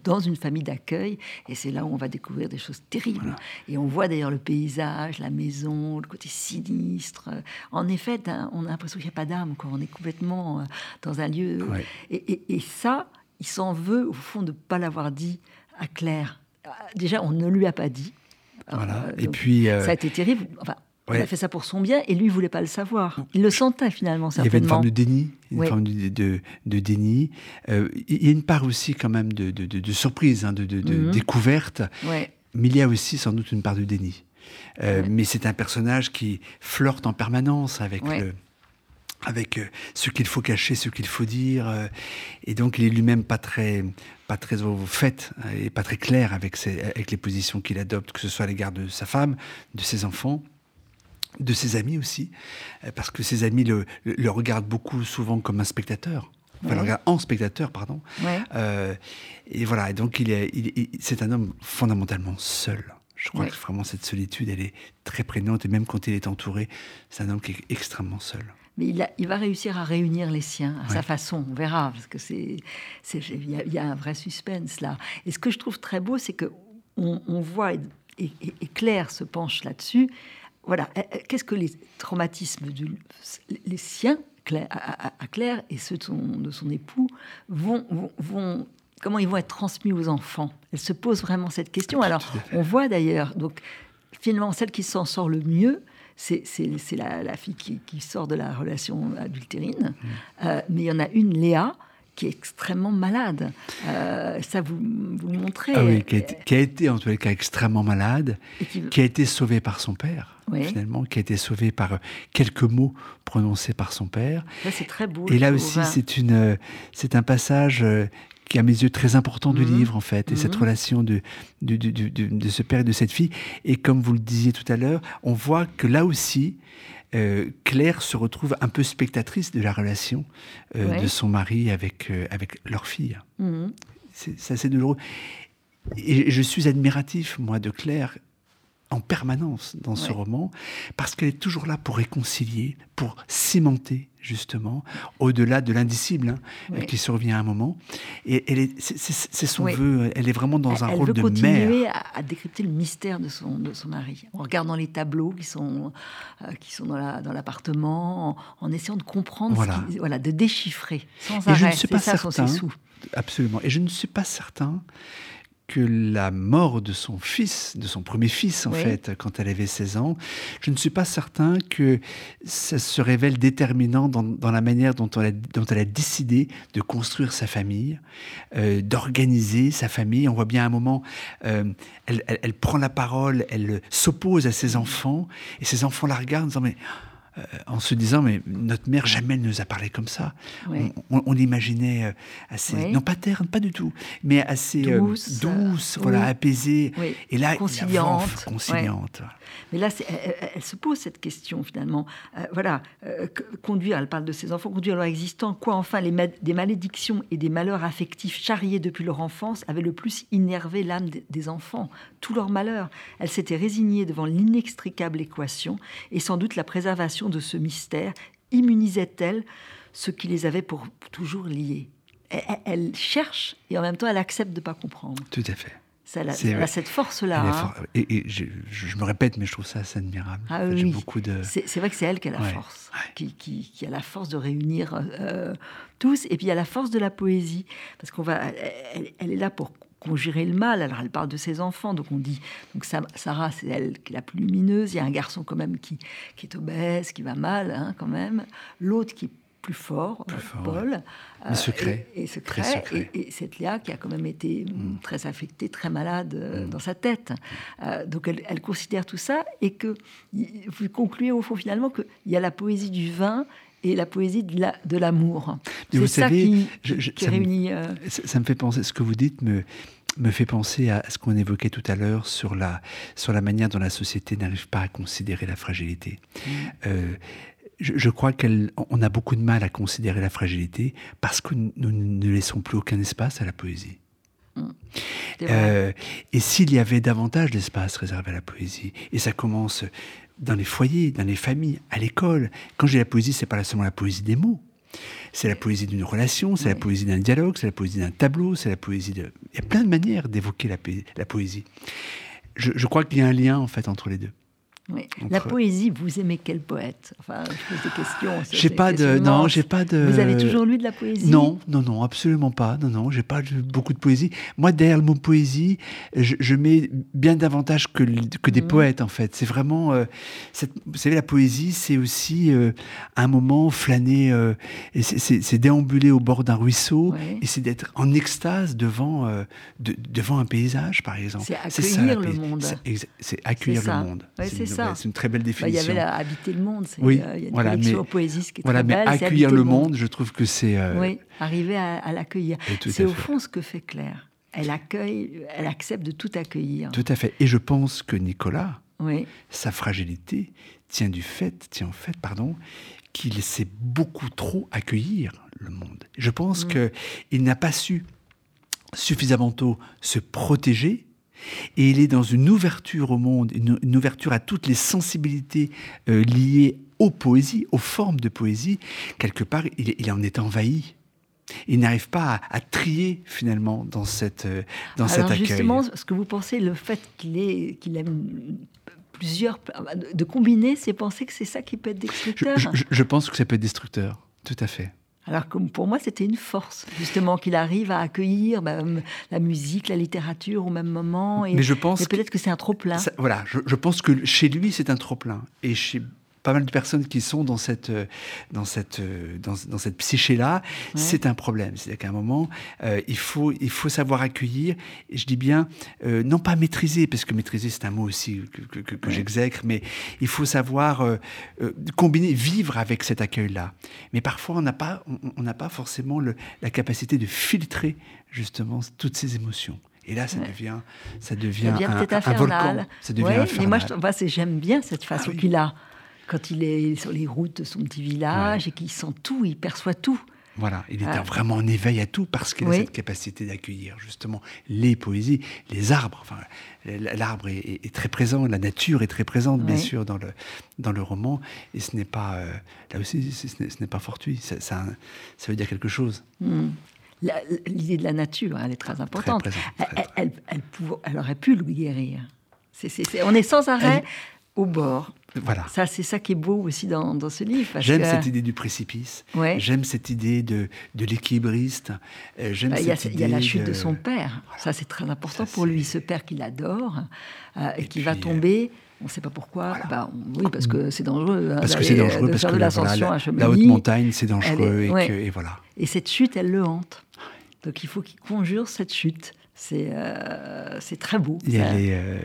dans une famille d'accueil. Et c'est là où on va découvrir des choses terribles. Et on voit d'ailleurs le paysage, la maison, le côté sinistre. En effet, on a l'impression qu'il n'y a pas d'âme. On est complètement euh, dans un lieu. Et, ça, il s'en veut, au fond, de ne pas l'avoir dit à Claire. Déjà, on ne lui a pas dit. Voilà. et puis. Ça a été terrible. Enfin, il a fait ça pour son bien et lui, il voulait pas le savoir. Il le sentait finalement, certainement. Il y avait une forme de déni, une forme de, de, déni. Euh, il y a une part aussi quand même de, de surprise, hein, de, mhm. découverte. Mais il y a aussi sans doute une part de déni. Euh, mais c'est un personnage qui flirte en permanence avec avec euh, ce qu'il faut cacher, ce qu'il faut dire, et donc il est lui-même pas très, pas très au fait et pas très clair avec, ses, avec les positions qu'il adopte, que ce soit à l'égard de sa femme, de ses enfants de ses amis aussi, euh, parce que ses amis le, le, regardent beaucoup souvent comme un spectateur. Enfin, en spectateur, pardon. Euh, et voilà, et donc il est, c'est un homme fondamentalement seul. Je crois que vraiment cette solitude, elle est très prégnante, et même quand il est entouré, c'est un homme qui est extrêmement seul. Mais il, il va réussir à réunir les siens à sa façon, on verra, parce que c'est, il y, a un vrai suspense là. Et ce que je trouve très beau, c'est que on, voit et, et Claire se penche là-dessus voilà, euh, euh, qu'est-ce que les traumatismes, les siens à, Claire et ceux de son, époux vont, vont, comment ils vont être transmis aux enfants? Elle se pose vraiment cette question. Alors, on voit d'ailleurs, donc finalement, celle qui s'en sort le mieux, c'est la, fille qui, sort de la relation adultérine. Mmh. Euh, mais il y en a une, Léa, qui est extrêmement malade. Euh, ça, vous, vous le montrez. Ah oui, qui a, été, en tous les cas extrêmement malade, qui... a été sauvée par son père, finalement, qui a été sauvée par quelques mots prononcés par son père. c'est très beau. Et là aussi, hein. c'est une, c'est un passage euh, qui, à mes yeux, très important du mhm. livre, en fait, et cette mhm. relation de de, de, de, de, ce père et de cette fille. Et comme vous le disiez tout à l'heure, on voit que là aussi, euh, Claire se retrouve un peu spectatrice de la relation euh, de son mari avec, euh, avec leur fille. Mhm. C'est assez douloureux. Et je suis admiratif, moi, de Claire en permanence dans ce roman, parce qu'elle est toujours là pour réconcilier, pour cimenter justement, au-delà de l'indicible hein, qui survient à un moment. Et elle est, c'est, son vœu. Elle est vraiment dans un rôle de mère. Elle veut continuer à, décrypter le mystère de son, de son mari, en regardant les tableaux qui sont, euh, qui sont dans, la, dans l'appartement, en, essayant de comprendre, voilà. voilà, de déchiffrer sans Et arrêt. Je ne suis pas certain. Absolument. Et je ne suis pas certain que la mort de son fils, de son premier fils en fait, quand elle avait 16 ans, je ne suis pas certain que ça se révèle déterminant dans, la manière dont elle, a, dont elle, a, décidé de construire sa famille, euh, d'organiser sa famille. On voit bien à un moment, euh, elle, prend la parole, elle s'oppose à ses enfants, et ses enfants la regardent en disant mais en se disant, mais notre mère, jamais elle nous a parlé comme ça. On, imaginait assez, non pas terne, pas du tout, mais assez douce, douce voilà, apaisée. Et là, conciliante. conciliante. Mais là, elle, se pose cette question finalement. voilà, conduire, elle parle de ses enfants, conduire leur existant, quoi enfin les des malédictions et des malheurs affectifs charriés depuis leur enfance avaient le plus innervé l'âme des enfants. Tout leur malheur. Elle s'était résignée devant l'inextricable équation et sans doute la préservation de ce mystère immunisait-elle ce qui les avait pour toujours liés? Elle, cherche et en même temps elle accepte de ne pas comprendre. Tout à fait. Elle a, cette force-là. Hein. Et, je, me répète, mais je trouve ça assez admirable. Ah, oui. beaucoup de... C'est vrai que c'est elle qui a la force, Qui, qui, a la force de réunir euh, tous. Et puis il y a la force de la poésie, parce qu'on va, elle, est là pour conjurer le mal. Alors elle parle de ses enfants, donc on dit donc Sarah c'est elle qui est la plus lumineuse. Il y a un garçon quand même qui, qui est obèse, qui va mal hein, quand même. L'autre qui est plus fort, Paul. Euh, secret. Et, secret. Et, cette Léa qui a quand même été mm. très affectée, très malade euh, mm. dans sa tête. Euh, donc elle, considère tout ça et que vous concluez au fond finalement qu'il y a la poésie du vin et la poésie de l'amour. C'est ça qui, réunit. Ça, me fait penser, ce que vous dites me, me fait penser à ce qu'on évoquait tout à l'heure sur la, sur la manière dont la société n'arrive pas à considérer la fragilité. Mm je, crois qu'on a beaucoup de mal à considérer la fragilité parce que nous, ne laissons plus aucun espace à la poésie. Mmh. Euh, et s'il y avait davantage d'espace réservé à la poésie, et ça commence dans les foyers, dans les familles, à l'école. Quand j'ai la poésie, c'est pas seulement la poésie des mots. C'est la poésie d'une relation, c'est la poésie d'un dialogue, c'est la poésie d'un tableau, c'est la poésie de. Il y a plein de manières d'évoquer la, la, poésie. Je, je crois qu'il y a un lien en fait entre les deux. La poésie, vous aimez quel poète? Enfin, je pose des questions. J'ai pas de, non, j'ai pas de. Vous avez toujours lu de la poésie? Non, non, non, absolument pas. Non, non, j'ai pas beaucoup de poésie. Moi, derrière le mot poésie, je, mets bien davantage que, que des mhm. poètes en fait. C'est vraiment, euh, vous savez, la poésie, c'est aussi euh, un moment flâner, euh, c'est déambuler au bord d'un ruisseau, et c'est d'être en extase devant, devant un paysage, par exemple. C'est accueillir le monde. C'est accueillir le monde. c'est c'est une très belle définition. Bah, il y avait habiter le monde. Oui, euh, il y a une voilà, mais, poésie qui est voilà, très mais accueillir le monde, je trouve que c'est. Euh, oui, arriver à, l'accueillir. C'est au fond ce que fait Claire. Elle accueille, elle accepte de tout accueillir. Tout à fait. Et je pense que Nicolas, oui. sa fragilité tient du fait, tient en fait, pardon, qu'il sait beaucoup trop accueillir le monde. Je pense mm. que qu'il n'a pas su suffisamment tôt se protéger et il est dans une ouverture au monde, une, ouverture à toutes les sensibilités euh, liées aux poésies, aux formes de poésie. Quelque part, il, en est envahi. Il n'arrive pas à, trier finalement dans, cette, euh, dans cet accueil. Justement, ce que vous pensez, le fait qu'il qu'il aime plusieurs, de combiner, c'est penser que c'est ça qui peut être destructeur? je pense que ça peut être destructeur, tout à fait. Alors que pour moi, c'était une force, justement, qu'il arrive à accueillir bah, la musique, la littérature au même moment. Et, Mais je pense. peut-être que c'est un trop-plein. Voilà, je, je, pense que chez lui, c'est un trop-plein. Et chez pas mal de personnes qui sont dans cette, euh, dans cette, euh, dans, dans cette psyché-là, c'est un problème. C'est-à-dire qu'à un moment, euh, il, faut, il faut savoir accueillir, et je dis bien, non pas maîtriser, parce que maîtriser, c'est un mot aussi que, que, que j'exècre, mais il faut savoir combiner, vivre avec cet accueil-là. Mais parfois, on n'a pas, on n'a pas forcément le, la capacité de filtrer justement toutes ces émotions. Et là, ça devient, ça devient, un, un, volcan. Ça devient ouais, mais moi, j'aime bien cette façon ah qu'il a quand il est sur les routes de son petit village et qu'il sent tout, il perçoit tout. Voilà, il est ah. vraiment en éveil à tout parce qu'il a cette capacité d'accueillir justement les poésies, les arbres. Enfin, l'arbre est, très présent, la nature est très présente bien sûr dans le dans le roman et ce n'est pas euh, là aussi ce n'est pas fortuit. Ça, ça, veut dire quelque chose. Hmm. L'idée de la nature, elle est très importante. elle, elle, aurait pu le guérir. on est sans arrêt au bord. Voilà. Ça, c'est ça qui est beau aussi dans, dans ce livre. J'aime cette idée du précipice. J'aime cette idée de, de l'équilibriste. Euh, bah, il y, a la chute de, son père. Ça, c'est très important pour lui. Ce père qu'il adore euh, et, qui va tomber. On ne sait pas pourquoi. Bah, oui, parce que c'est dangereux. Hein, parce que c'est dangereux. Parce que l'ascension à La haute montagne, c'est dangereux. et, voilà. Et cette chute, elle le hante. Donc il faut qu'il conjure cette chute. C'est euh, c'est très beau. Et elle est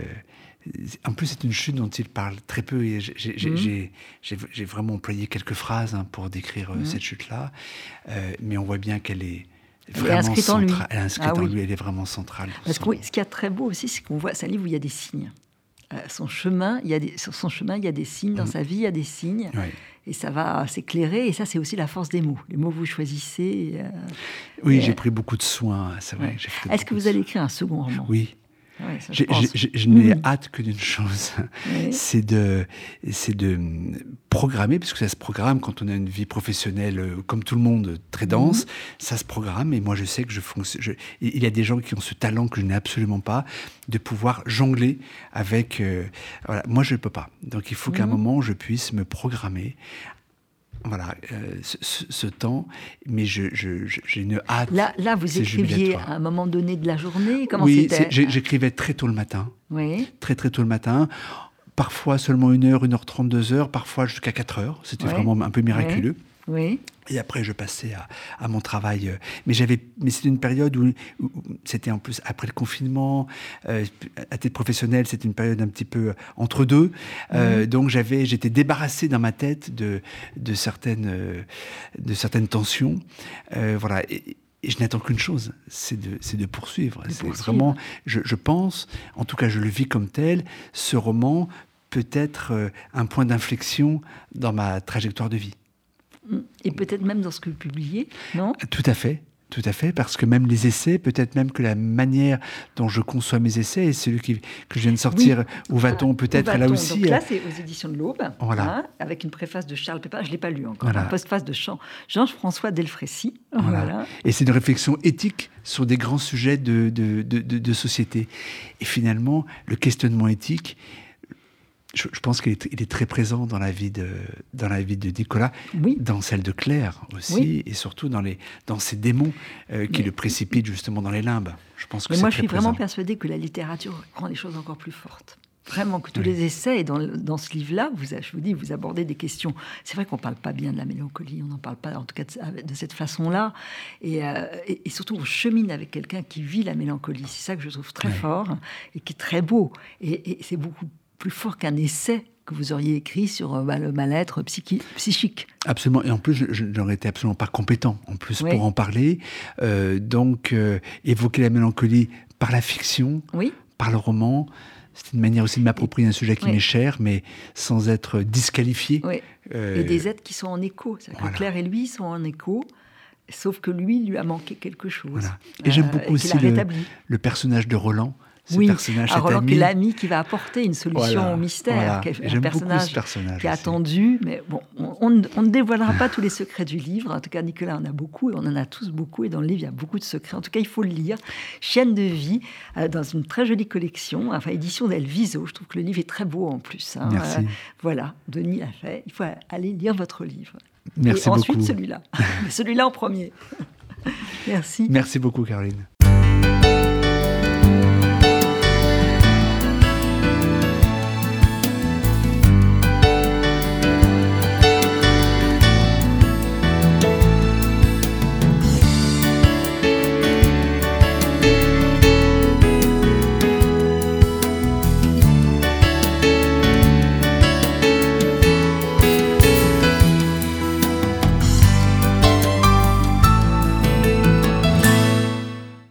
en plus, c'est une chute dont il parle très peu. Et j'ai mmh. vraiment employé quelques phrases hein, pour décrire mmh. cette chute-là. mais on voit bien qu'elle est vraiment elle est inscrite en lui. Elle est inscrite ah en lui, elle est vraiment centrale. Parce que ce qui est très beau aussi, c'est qu'on voit, c'est un livre où il y a des signes. Euh, son chemin, il y a des, sur son chemin, il y a des signes. Dans mm. sa vie, il y a des signes. Et ça va s'éclairer. Et ça, c'est aussi la force des mots. Les mots que vous choisissez. Euh, oui, j'ai pris beaucoup de soins. C'est vrai. Est-ce que vous allez écrire un second roman? Oui je, n'ai mm. hâte que d'une chose, c'est de, c'est de programmer, parce que ça se programme quand on a une vie professionnelle, euh, comme tout le monde, très mm. dense, ça se programme. Et moi, je sais que je fonctionne. Il y a des gens qui ont ce talent que je n'ai absolument pas, de pouvoir jongler avec. Euh, voilà. Moi, je ne peux pas. Donc, il faut qu'à un mm. moment, je puisse me programmer voilà, euh, ce, temps, mais j'ai une hâte. Là, là vous écriviez à un moment donné de la journée Comment Oui, j'écrivais très tôt le matin. Oui. Très, très tôt le matin. Parfois seulement une heure, une heure trente, deux heures, parfois jusqu'à quatre heures. C'était vraiment un peu miraculeux. Oui. Et après, je passais à, mon travail. Euh, mais j'avais, mais c'était une période où, c'était en plus après le confinement, euh, à titre professionnel, c'était une période un petit peu entre deux. Euh, donc j'avais, j'étais débarrassé dans ma tête de, de certaines, de certaines tensions. voilà. Et, je n'attends qu'une chose, c'est de, de, poursuivre. C'est vraiment, je, je, pense, en tout cas je le vis comme tel, ce roman peut être un point d'inflexion dans ma trajectoire de vie. Et peut-être même dans ce que vous publiez, non? Tout à fait. Tout à fait, parce que même les essais, peut-être même que la manière dont je conçois mes essais, et celui qui, que je viens de sortir, Où va-t-on peut-être là aussi Donc là, c'est aux éditions de l'Aube, hein, avec une préface de Charles Pépin, je ne l'ai pas lu encore, une postface de Jean-François Delfrécy. Voilà. Et c'est une réflexion éthique sur des grands sujets de, de, de, de société. Et finalement, le questionnement éthique, je, pense qu'il est, très présent dans la vie de, dans la vie de Nicolas, dans celle de Claire aussi, et surtout dans, les, dans ces démons euh, qui le précipitent justement dans les limbes. Je pense que Mais moi, je suis vraiment persuadée que la littérature rend les choses encore plus fortes. Vraiment, que tous les essais, et dans, dans ce livre-là, vous, je vous dis, vous abordez des questions. C'est vrai qu'on ne parle pas bien de la mélancolie, on n'en parle pas, en tout cas, de, cette façon-là. Euh, et, et, surtout, on chemine avec quelqu'un qui vit la mélancolie. C'est ça que je trouve très fort et qui est très beau. Et, et c'est beaucoup plus fort qu'un essai que vous auriez écrit sur euh, bah, le mal-être psychique. Absolument. Et en plus, je, n'aurais été absolument pas compétent en plus pour en parler. Euh, donc, euh, évoquer la mélancolie par la fiction, oui. par le roman, c'est une manière aussi de m'approprier un sujet qui m'est cher, mais sans être disqualifié. Et des êtres qui sont en écho. Claire et lui sont en écho. Sauf que lui, lui a manqué quelque chose. Et j'aime beaucoup aussi le, personnage de Roland, oui. personnage, est l'ami qui va apporter une solution au mystère, un personnage, qui est attendu. Mais bon, on, ne dévoilera pas tous les secrets du livre. En tout cas, Nicolas en a beaucoup, et on en a tous beaucoup, et dans le livre, il y a beaucoup de secrets. En tout cas, il faut le lire. Chienne de vie, euh, dans une très jolie collection, enfin, édition d'Elviso. Je trouve que le livre est très beau en plus. Hein. Merci. Euh, voilà, Denis l'a fait. Il faut aller lire votre livre. Merci et beaucoup. Ensuite, celui-là. celui-là en premier. Merci. Merci beaucoup, Caroline.